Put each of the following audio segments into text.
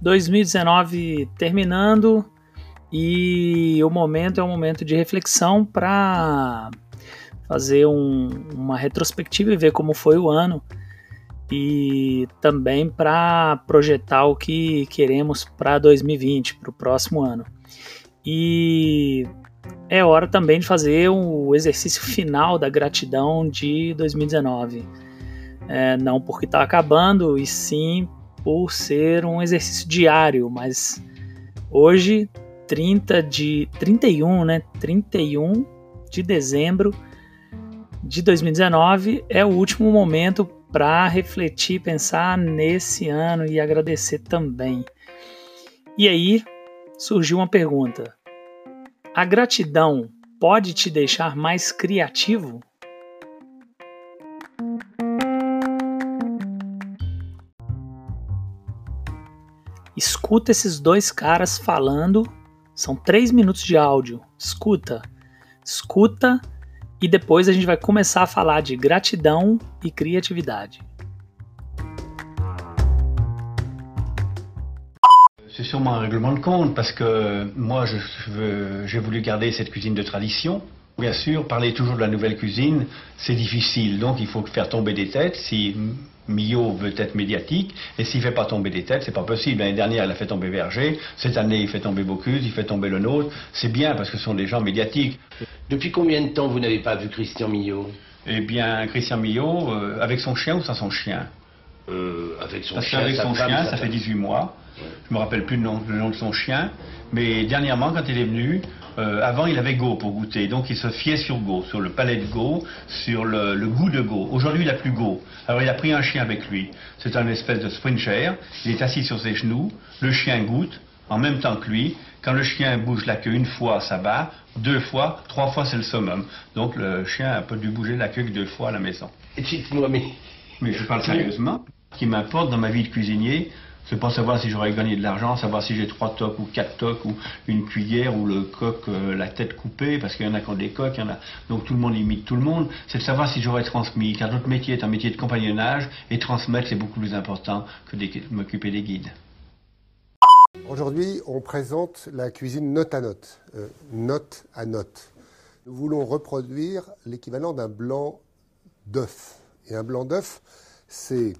2019 terminando e o momento é um momento de reflexão para fazer um, uma retrospectiva e ver como foi o ano e também para projetar o que queremos para 2020, para o próximo ano. E é hora também de fazer o exercício final da gratidão de 2019. É, não porque está acabando, e sim por ser um exercício diário, mas hoje, 30 de 31, né? 31 de dezembro de 2019 é o último momento para refletir, pensar nesse ano e agradecer também. E aí surgiu uma pergunta: a gratidão pode te deixar mais criativo? Escuta esses dois caras falando. São três minutos de áudio. Escuta. Escuta e depois a gente vai começar a falar de gratidão e criatividade. C'est sûrement un règlement de compte parce que moi j'ai voulu garder cette cuisine de tradition. Bien sûr, parler toujours de la nouvelle cuisine, c'est difficile, donc il faut faire tomber des têtes. Si Millot veut être médiatique, et s'il ne fait pas tomber des têtes, c'est pas possible. L'année dernière, il a fait tomber Verger, cette année, il fait tomber Bocuse, il fait tomber le nôtre. C'est bien parce que ce sont des gens médiatiques. Depuis combien de temps vous n'avez pas vu Christian Millot? Eh bien, Christian Millot, euh, avec son chien ou sans son chien? Euh, Avec son Parce chien. qu'avec sa son femme, chien, ça fait femme. 18 mois. Je me rappelle plus le nom, le nom de son chien. Mais dernièrement, quand il est venu, euh, avant il avait Go pour goûter. Donc il se fiait sur Go, sur le palais de Go, sur le, le goût de Go. Aujourd'hui, il n'a plus Go. Alors il a pris un chien avec lui. C'est un espèce de Springer. Il est assis sur ses genoux. Le chien goûte en même temps que lui. Quand le chien bouge la queue une fois, ça va. Deux fois, trois fois, c'est le summum. Donc le chien a pas dû bouger la queue que deux fois à la maison. Dites-moi, mais Mais je parle sérieusement. Ce qui m'importe dans ma vie de cuisinier, c'est pas savoir si j'aurais gagné de l'argent, savoir si j'ai trois tocs ou quatre tocs ou une cuillère ou le coq, euh, la tête coupée, parce qu'il y en a qui ont des coques, il y en a. Donc tout le monde imite tout le monde. C'est de savoir si j'aurais transmis. Car notre métier est un métier de compagnonnage et transmettre c'est beaucoup plus important que de m'occuper des guides. Aujourd'hui, on présente la cuisine note à note, euh, note à note. Nous voulons reproduire l'équivalent d'un blanc d'œuf. Et un blanc d'œuf, c'est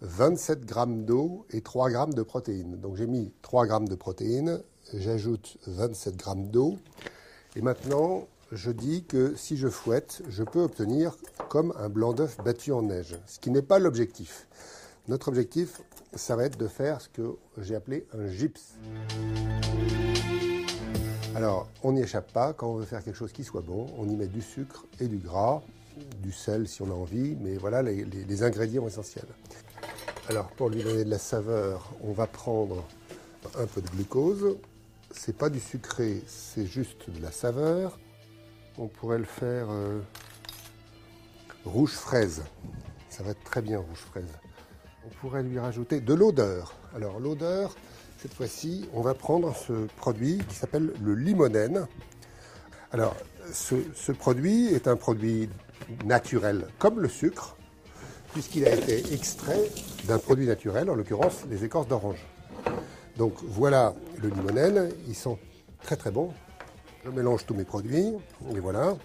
27 grammes d'eau et 3 grammes de protéines. Donc j'ai mis 3 grammes de protéines, j'ajoute 27 grammes d'eau. Et maintenant, je dis que si je fouette, je peux obtenir comme un blanc d'œuf battu en neige, ce qui n'est pas l'objectif. Notre objectif, ça va être de faire ce que j'ai appelé un gypse. Alors, on n'y échappe pas. Quand on veut faire quelque chose qui soit bon, on y met du sucre et du gras, du sel si on a envie, mais voilà les, les- les ingrédients essentiels. Alors, pour lui donner de la saveur, on va prendre un peu de glucose. C'est pas du sucré, c'est juste de la saveur. On pourrait le faire euh, rouge fraise. Ça va être très bien rouge fraise. On pourrait lui rajouter de l'odeur. Alors l'odeur, cette fois-ci, on va prendre ce produit qui s'appelle le limonène. Alors ce, ce produit est un produit naturel, comme le sucre, puisqu'il a été extrait d'un produit naturel, en l'occurrence les écorces d'orange. Donc voilà le limonène, ils sont très très bons. Je mélange tous mes produits, et voilà.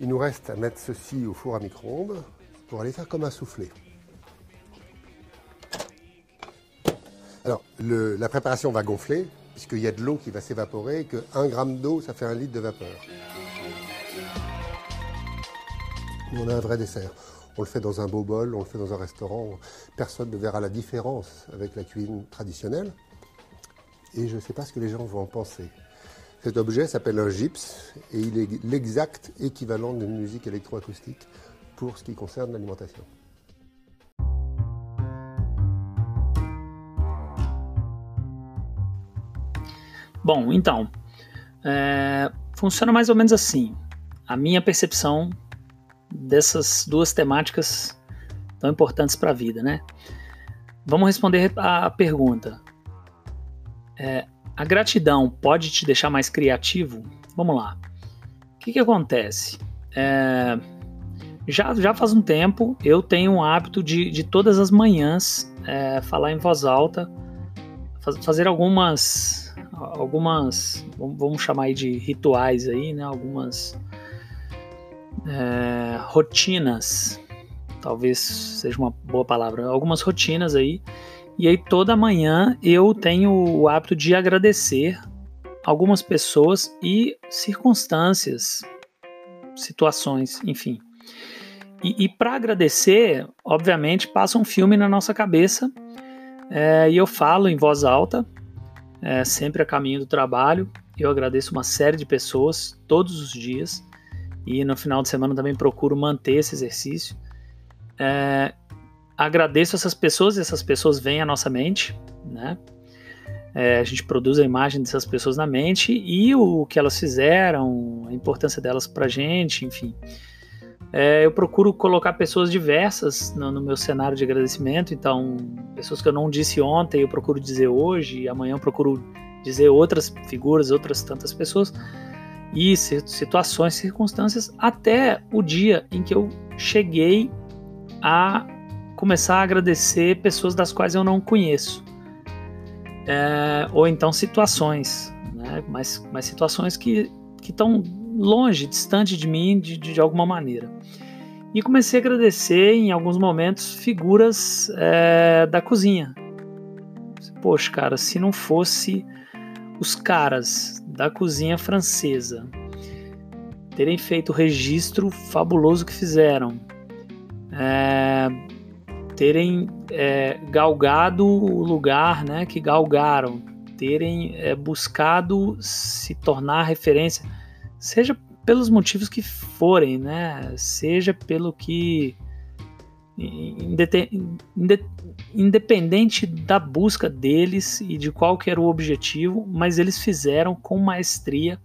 Il nous reste à mettre ceci au four à micro-ondes pour aller faire comme un soufflé. Alors, la préparation va gonfler, puisqu'il y a de l'eau qui va s'évaporer, et que 1 gramme d'eau, ça fait un litre de vapeur. On a un vrai dessert. On le fait dans un beau bol, on le fait dans un restaurant. Personne ne verra la différence avec la cuisine traditionnelle. Et je ne sais pas ce que les gens vont en penser. Cet objet s'appelle un gypse et il est l'exact équivalent d'une musique électroacoustique pour ce qui concerne l'alimentation. Bom, então, é, funciona mais ou menos assim. A minha percepção dessas duas temáticas tão importantes para a vida, né? Vamos responder a pergunta. É, a gratidão pode te deixar mais criativo? Vamos lá. O que, que acontece? É, já, já faz um tempo eu tenho um hábito de, de todas as manhãs é, falar em voz alta fazer algumas, algumas, vamos chamar de rituais aí, né? Algumas é, rotinas, talvez seja uma boa palavra, algumas rotinas aí. E aí toda manhã eu tenho o hábito de agradecer algumas pessoas e circunstâncias, situações, enfim. E, e para agradecer, obviamente, passa um filme na nossa cabeça é, e eu falo em voz alta, é, sempre a caminho do trabalho. Eu agradeço uma série de pessoas todos os dias e no final de semana também procuro manter esse exercício. É, agradeço essas pessoas e essas pessoas vêm à nossa mente, né? É, a gente produz a imagem dessas pessoas na mente e o que elas fizeram, a importância delas pra gente, enfim. É, eu procuro colocar pessoas diversas no, no, meu cenário de agradecimento, então, pessoas que eu não disse ontem, eu procuro dizer hoje, e amanhã eu procuro dizer outras figuras, outras tantas pessoas, e situações, circunstâncias, até o dia em que eu cheguei a começar a agradecer pessoas das quais eu não conheço. É, ou então situações, né? mas, mas situações que estão longe, distante de mim de, de, alguma maneira. E comecei a agradecer em alguns momentos figuras é, da cozinha. Poxa, cara, se não fosse os caras da cozinha francesa terem feito o registro fabuloso que fizeram, é, terem é, galgado o lugar né, que galgaram, terem é, buscado se tornar referência seja pelos motivos que forem, né? Seja pelo que independente da busca deles e de qual que era o objetivo, mas eles fizeram com maestria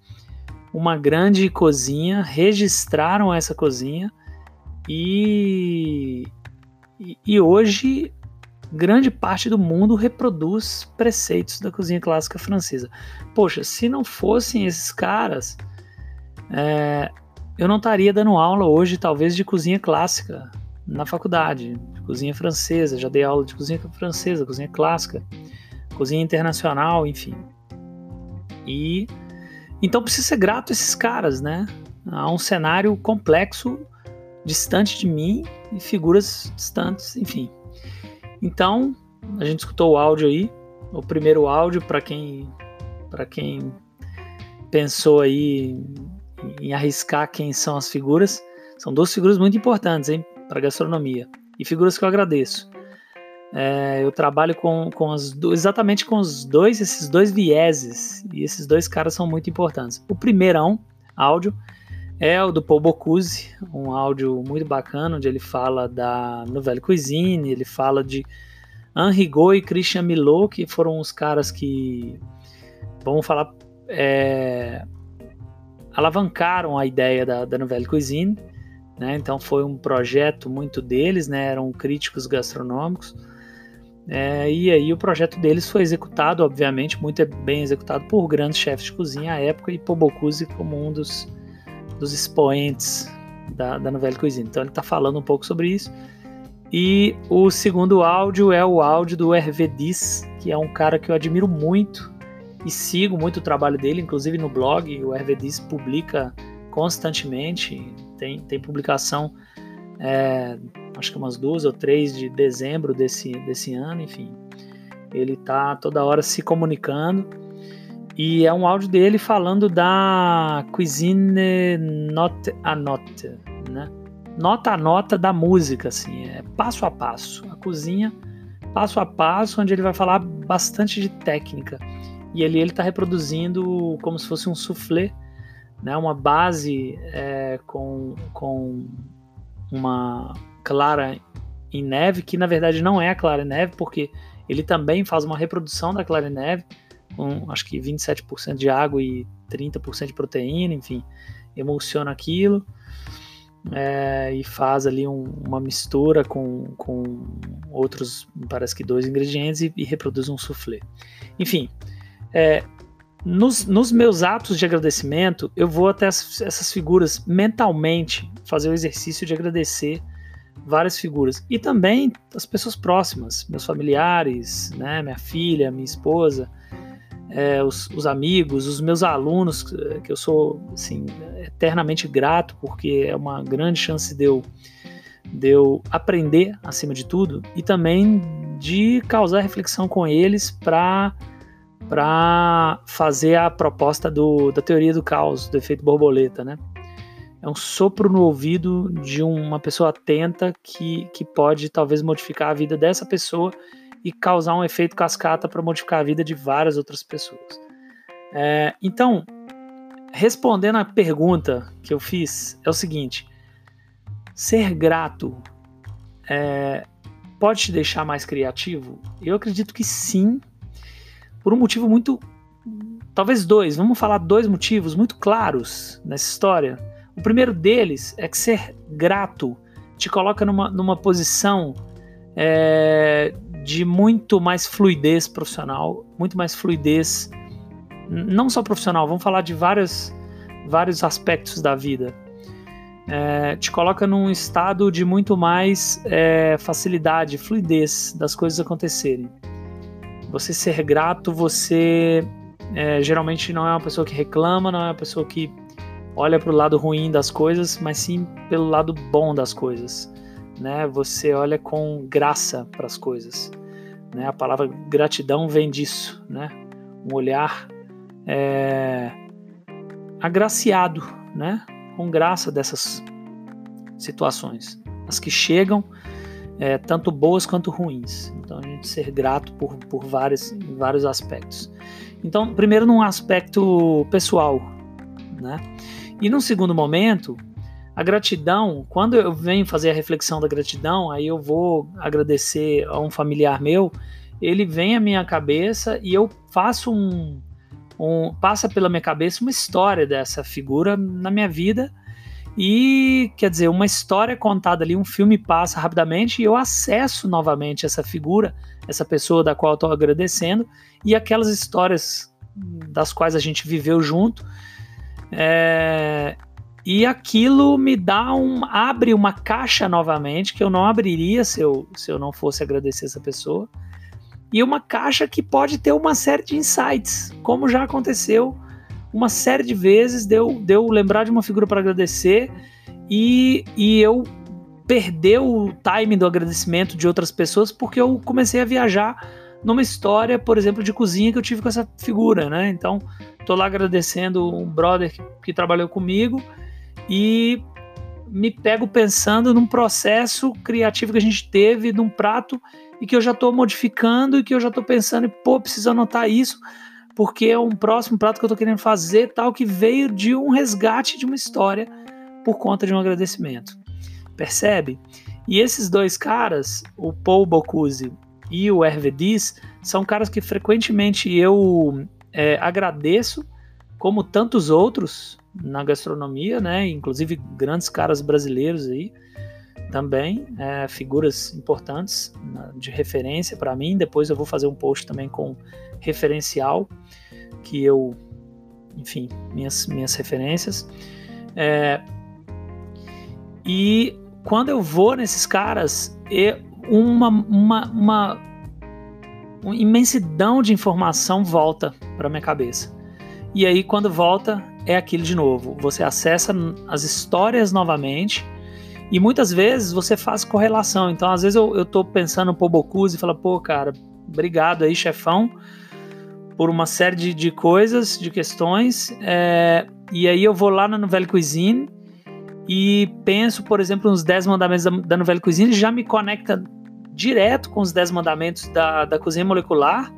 uma grande cozinha, registraram essa cozinha e, e hoje grande parte do mundo reproduz preceitos da cozinha clássica francesa. Poxa, se não fossem esses caras, é, eu não estaria dando aula hoje, talvez, de cozinha clássica na faculdade, de cozinha francesa. Já dei aula de cozinha francesa, cozinha clássica, cozinha internacional, enfim. E então precisa ser grato a esses caras, né? Há um cenário complexo, distante de mim e figuras distantes, enfim. Então, a gente escutou o áudio aí, o primeiro áudio para quem para quem pensou aí em arriscar quem são as figuras. São duas figuras muito importantes, hein, para gastronomia. E figuras que eu agradeço. É, eu trabalho com, com as, exatamente com os dois, esses dois vieses. E esses dois caras são muito importantes. O primeirão, áudio, é o do Paul Bocuse, um áudio muito bacana, onde ele fala da Nouvelle Cuisine, ele fala de Henri Rigaud e Christian Milot, que foram os caras que, vamos falar, é, alavancaram a ideia da, da Nouvelle Cuisine, né? Então foi um projeto muito deles, né? Eram críticos gastronômicos. É, e aí o projeto deles foi executado, obviamente, muito bem executado por grandes chefes de cozinha à época e por Bocuse como um dos, dos expoentes da, da Nouvelle Cuisine. Então ele está falando um pouco sobre isso. E o segundo áudio é o áudio do Hervé Diz, que é um cara que eu admiro muito, e sigo muito o trabalho dele, inclusive no blog, o Hervedis publica constantemente, tem, tem publicação, é, acho que umas duas ou três de dezembro desse, desse ano, enfim. Ele está toda hora se comunicando e é um áudio dele falando da cuisine note a note, né? Nota a nota da música, assim, é passo a passo. A cozinha, passo a passo, onde ele vai falar bastante de técnica e ali ele está reproduzindo como se fosse um soufflé, né, uma base é, com, com uma clara em neve, que na verdade não é a clara em neve, porque ele também faz uma reprodução da clara em neve, com acho que 27% de água e 30% de proteína, enfim, emulsiona aquilo é, e faz ali um, uma mistura com, com outros, parece que dois ingredientes e, e reproduz um soufflé. Enfim, é, nos, nos, meus atos de agradecimento, eu vou até essas figuras mentalmente fazer o exercício de agradecer várias figuras. E também as pessoas próximas, meus familiares, né, minha filha, minha esposa, é, os, os, amigos, os meus alunos, que eu sou assim, eternamente grato, porque é uma grande chance de eu, de eu aprender acima de tudo e também de causar reflexão com eles para para fazer a proposta do, da teoria do caos, do efeito borboleta, né? É um sopro no ouvido de uma pessoa atenta que, que pode talvez modificar a vida dessa pessoa e causar um efeito cascata para modificar a vida de várias outras pessoas. É, então, respondendo à pergunta que eu fiz, é o seguinte: ser grato é, pode te deixar mais criativo? Eu acredito que sim, por um motivo muito. Talvez dois, vamos falar dois motivos muito claros nessa história. O primeiro deles é que ser grato te coloca numa, numa posição é, de muito mais fluidez profissional, muito mais fluidez, não só profissional, vamos falar de vários, vários aspectos da vida. É, te coloca num estado de muito mais é, facilidade, fluidez das coisas acontecerem. Você ser grato, você é, geralmente não é uma pessoa que reclama, não é uma pessoa que olha para o lado ruim das coisas, mas sim pelo lado bom das coisas. Né? Você olha com graça para as coisas. Né? A palavra gratidão vem disso, né? Um olhar é, agraciado, né? Com graça dessas situações, as que chegam, é, tanto boas quanto ruins. Então a gente ser grato por, por vários, vários aspectos. Então, primeiro num aspecto pessoal, né? E num segundo momento, a gratidão, quando eu venho fazer a reflexão da gratidão, aí eu vou agradecer a um familiar meu, ele vem à minha cabeça e eu faço um, um passa pela minha cabeça uma história dessa figura na minha vida e quer dizer uma história contada ali um filme passa rapidamente e eu acesso novamente essa figura essa pessoa da qual estou agradecendo e aquelas histórias das quais a gente viveu junto é, e aquilo me dá um. abre uma caixa novamente, que eu não abriria se eu, se eu não fosse agradecer essa pessoa. E uma caixa que pode ter uma série de insights, como já aconteceu uma série de vezes, deu, deu lembrar de uma figura para agradecer e, e eu perder o time do agradecimento de outras pessoas porque eu comecei a viajar numa história, por exemplo, de cozinha que eu tive com essa figura, né? Então, tô lá agradecendo um brother que, que trabalhou comigo e me pego pensando num processo criativo que a gente teve, num prato e que eu já estou modificando e que eu já estou pensando, pô, preciso anotar isso, porque é um próximo prato que eu estou querendo fazer, tal, que veio de um resgate de uma história por conta de um agradecimento. Percebe? E esses dois caras, o Paul Bocuse e o Hervé Diz, são caras que frequentemente eu é, agradeço, como tantos outros, na gastronomia, né? Inclusive grandes caras brasileiros aí também, é, figuras importantes de referência para mim. Depois eu vou fazer um post também com referencial que eu, enfim, minhas minhas referências. É, e quando eu vou nesses caras, é uma, uma, uma, uma imensidão de informação volta para minha cabeça. E aí, quando volta, é aquilo de novo. Você acessa as histórias novamente e muitas vezes você faz correlação. Então, às vezes eu, eu tô pensando no Bocuse e falo, pô, cara, obrigado aí, chefão, por uma série de, de coisas, de questões. É, e aí eu vou lá na Nouvelle Cuisine e penso, por exemplo, nos 10 mandamentos da, da Nouvelle Cuisine, já me conecta direto com os 10 mandamentos da, da cozinha molecular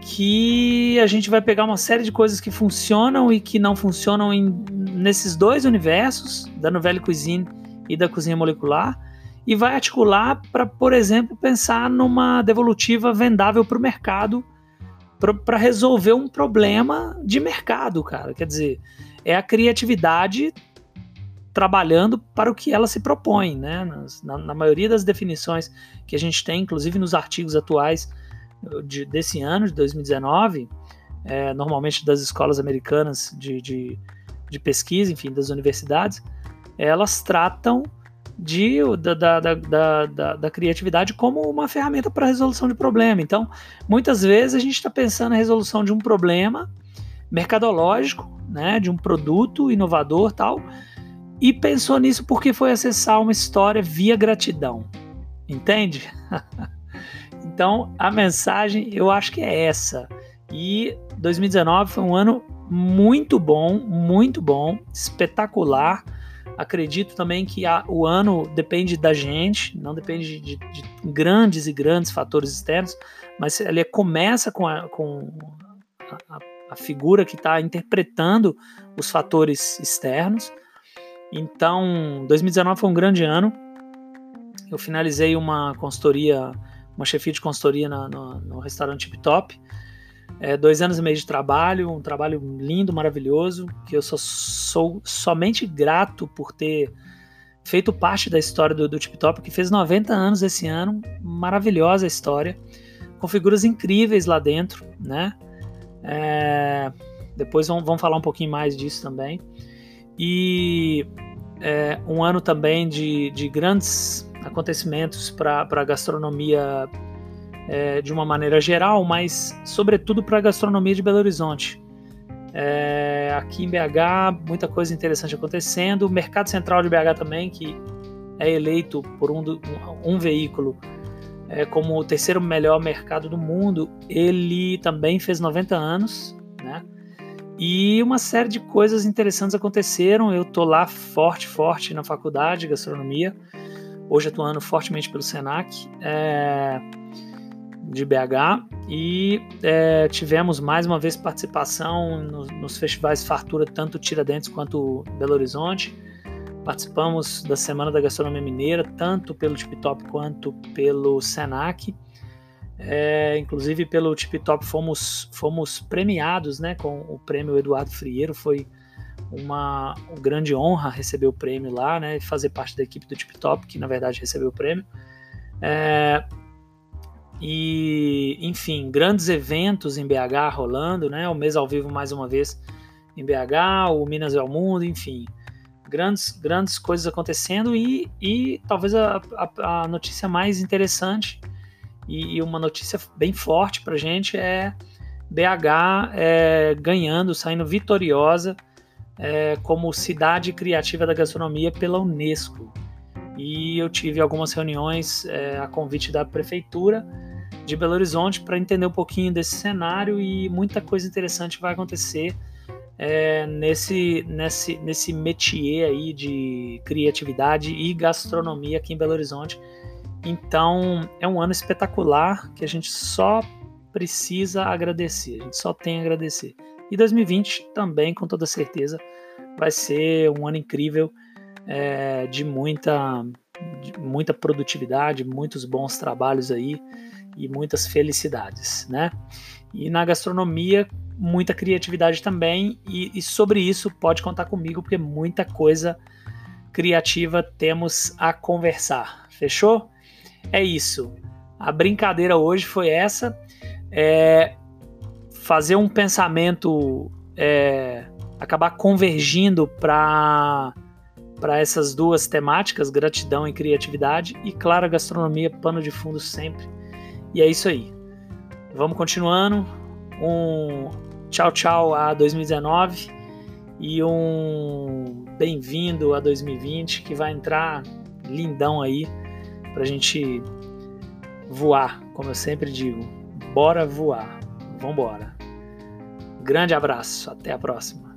que a gente vai pegar uma série de coisas que funcionam e que não funcionam em, nesses dois universos, da novela cuisine e da cozinha molecular, e vai articular para, por exemplo, pensar numa devolutiva vendável para o mercado para resolver um problema de mercado, cara. Quer dizer, é a criatividade trabalhando para o que ela se propõe, né? Na, na maioria das definições que a gente tem, inclusive nos artigos atuais de, desse ano, de 2019, é, normalmente das escolas americanas de, de, de, pesquisa, enfim, das universidades, elas tratam de, da, da, da, da, da criatividade como uma ferramenta para resolução de problema. Então, muitas vezes a gente está pensando na resolução de um problema mercadológico, né, de um produto inovador tal, e pensou nisso porque foi acessar uma história via gratidão. Entende? então, a mensagem eu acho que é essa. E 2019 foi um ano muito bom, muito bom, espetacular. Acredito também que a, o ano depende da gente, não depende de, de, grandes e grandes fatores externos, mas ele começa com a, com a, a figura que está interpretando os fatores externos. Então, 2019 foi um grande ano. Eu finalizei uma consultoria, uma chefia de consultoria na, no, no restaurante Tip Top é, dois anos e meio de trabalho, um trabalho lindo, maravilhoso, que eu sou, sou somente grato por ter feito parte da história do, do Tip Top, que fez 90 anos esse ano, maravilhosa história, com figuras incríveis lá dentro, né? É, depois vamos, vamos, falar um pouquinho mais disso também. E é, um ano também de, de grandes acontecimentos para a gastronomia é, de uma maneira geral, mas sobretudo para a gastronomia de Belo Horizonte. É, aqui em BH, muita coisa interessante acontecendo. O Mercado Central de BH também, que é eleito por um, um, um veículo é, como o terceiro melhor mercado do mundo, ele também fez 90 anos, né? E uma série de coisas interessantes aconteceram. Eu tô lá forte, forte na faculdade de gastronomia. Hoje atuando fortemente pelo Senac. É, de BH e é, tivemos mais uma vez participação no, nos festivais Fartura, tanto Tiradentes quanto Belo Horizonte. Participamos da Semana da Gastronomia Mineira, tanto pelo Tip Top quanto pelo Senac. É, inclusive pelo Tip Top fomos, fomos premiados né, com o prêmio Eduardo Frieiro. Foi uma, grande honra receber o prêmio lá né, fazer parte da equipe do Tip Top, que na verdade recebeu o prêmio. É, e, enfim, grandes eventos em BH rolando, né? O mês ao vivo mais uma vez em BH, o Minas é o Mundo, enfim. Grandes, grandes coisas acontecendo e, e talvez a, a, a notícia mais interessante e, e, uma notícia bem forte para gente é BH é, ganhando, saindo vitoriosa é, como cidade criativa da gastronomia pela Unesco. E eu tive algumas reuniões é, a convite da prefeitura de Belo Horizonte para entender um pouquinho desse cenário e muita coisa interessante vai acontecer é, nesse, nesse, nesse métier aí de criatividade e gastronomia aqui em Belo Horizonte. Então é um ano espetacular que a gente só precisa agradecer, a gente só tem a agradecer. E 2020 também, com toda certeza, vai ser um ano incrível é, de muita, de muita produtividade, muitos bons trabalhos aí e muitas felicidades, né? E na gastronomia, muita criatividade também, e, e sobre isso pode contar comigo, porque muita coisa criativa temos a conversar. Fechou? É isso. A brincadeira hoje foi essa. É fazer um pensamento é, acabar convergindo para para essas duas temáticas, gratidão e criatividade, e claro, a gastronomia, pano de fundo sempre e é isso aí. Vamos continuando. Um tchau, tchau a 2019 e um bem-vindo a 2020 que vai entrar lindão aí pra gente voar, como eu sempre digo. Bora voar. Vambora. Grande abraço, até a próxima.